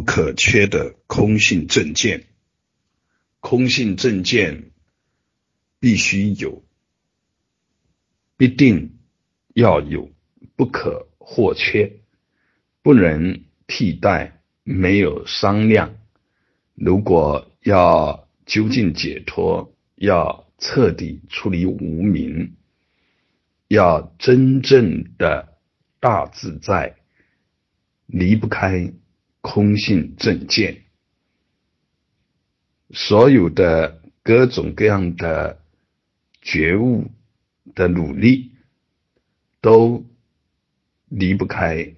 不可缺的空性正见。空性正见必须有，必定要有，不可或缺，不能替代，没有商量。如果要究竟解脱，要彻底处理无明，要真正的大自在，离不开空性正见。所有的各种各样的觉悟的努力，都离不开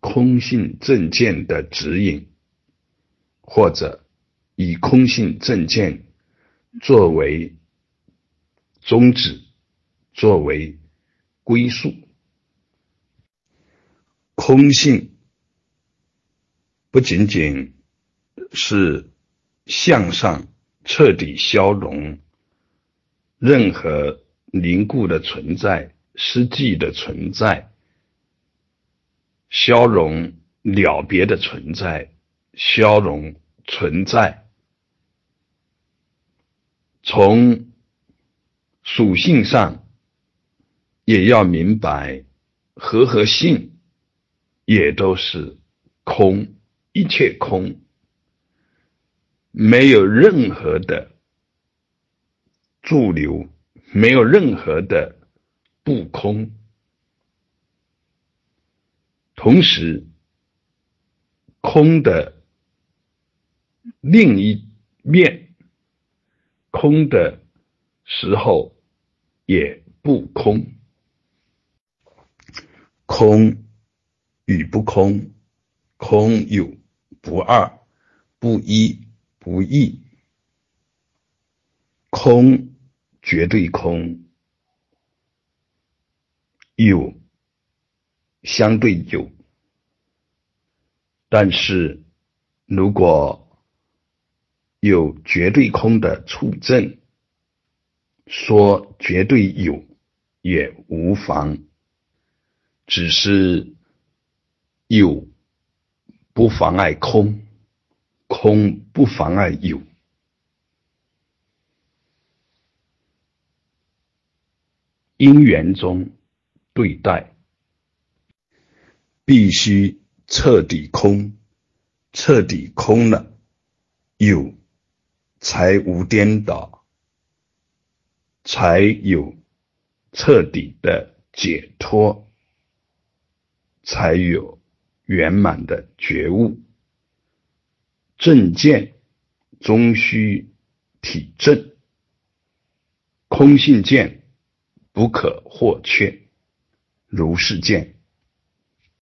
空性正见的指引，或者以空性正见作为宗旨，作为归宿。空性不仅仅是。向上彻底消融任何凝固的存在、失寂的存在、消融了别的存在、消融存在，从属性上也要明白，和和性也都是空，一切空。没有任何的驻留，没有任何的不空。同时，空的另一面，空的时候也不空。空与不空，空有不二、不一。不异，空绝对空，有相对有。但是，如果有绝对空的处证，说绝对有也无妨，只是有不妨碍空。空不妨碍有，因缘中对待，必须彻底空，彻底空了，有才无颠倒，才有彻底的解脱，才有圆满的觉悟。正见终须体证，空性见不可或缺，如是见。